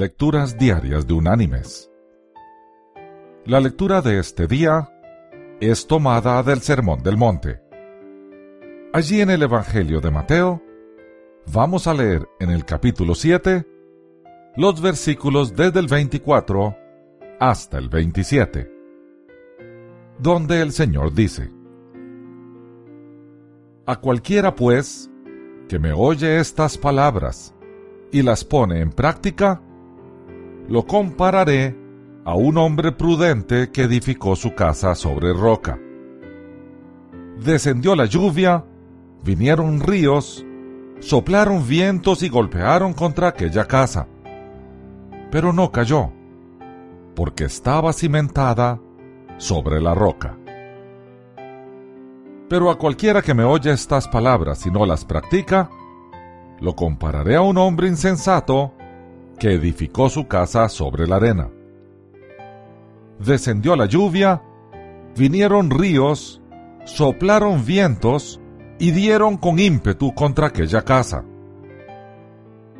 Lecturas Diarias de Unánimes. La lectura de este día es tomada del Sermón del Monte. Allí en el Evangelio de Mateo, vamos a leer en el capítulo 7 los versículos desde el 24 hasta el 27, donde el Señor dice, A cualquiera pues que me oye estas palabras y las pone en práctica, lo compararé a un hombre prudente que edificó su casa sobre roca. Descendió la lluvia, vinieron ríos, soplaron vientos y golpearon contra aquella casa. Pero no cayó, porque estaba cimentada sobre la roca. Pero a cualquiera que me oye estas palabras y no las practica, lo compararé a un hombre insensato que edificó su casa sobre la arena. Descendió la lluvia, vinieron ríos, soplaron vientos y dieron con ímpetu contra aquella casa.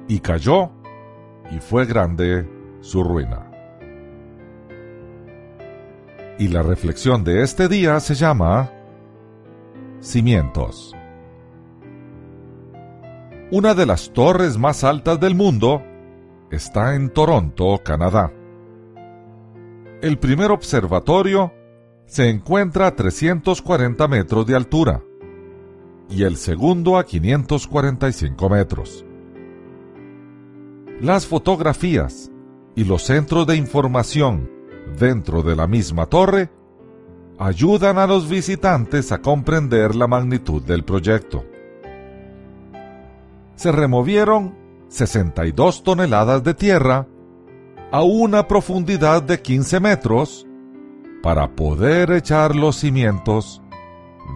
Y cayó, y fue grande su ruina. Y la reflexión de este día se llama Cimientos. Una de las torres más altas del mundo está en Toronto, Canadá. El primer observatorio se encuentra a 340 metros de altura y el segundo a 545 metros. Las fotografías y los centros de información dentro de la misma torre ayudan a los visitantes a comprender la magnitud del proyecto. Se removieron 62 toneladas de tierra a una profundidad de 15 metros para poder echar los cimientos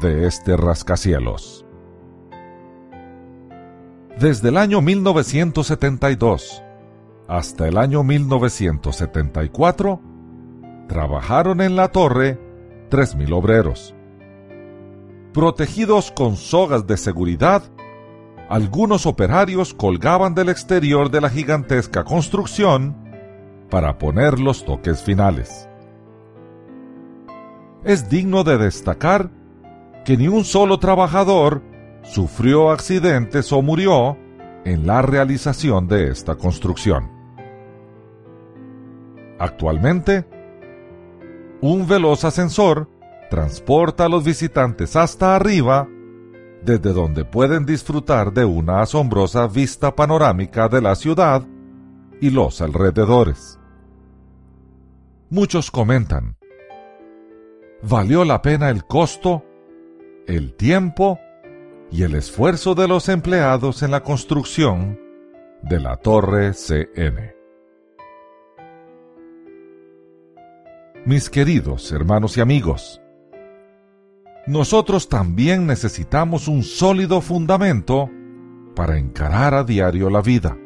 de este rascacielos. Desde el año 1972 hasta el año 1974, trabajaron en la torre 3.000 obreros. Protegidos con sogas de seguridad algunos operarios colgaban del exterior de la gigantesca construcción para poner los toques finales. Es digno de destacar que ni un solo trabajador sufrió accidentes o murió en la realización de esta construcción. Actualmente, un veloz ascensor transporta a los visitantes hasta arriba desde donde pueden disfrutar de una asombrosa vista panorámica de la ciudad y los alrededores. Muchos comentan, valió la pena el costo, el tiempo y el esfuerzo de los empleados en la construcción de la Torre CN. Mis queridos hermanos y amigos, nosotros también necesitamos un sólido fundamento para encarar a diario la vida.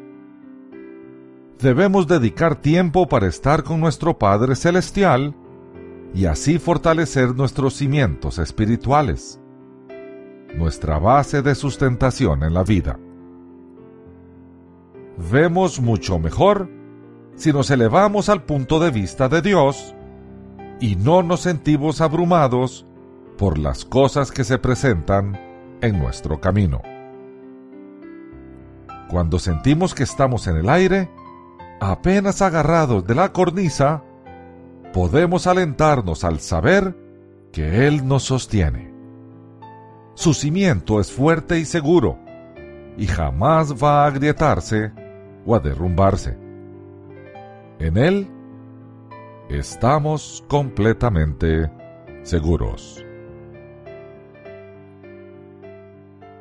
Debemos dedicar tiempo para estar con nuestro Padre Celestial y así fortalecer nuestros cimientos espirituales, nuestra base de sustentación en la vida. Vemos mucho mejor si nos elevamos al punto de vista de Dios y no nos sentimos abrumados por las cosas que se presentan en nuestro camino. Cuando sentimos que estamos en el aire, apenas agarrados de la cornisa, podemos alentarnos al saber que Él nos sostiene. Su cimiento es fuerte y seguro, y jamás va a agrietarse o a derrumbarse. En Él estamos completamente seguros.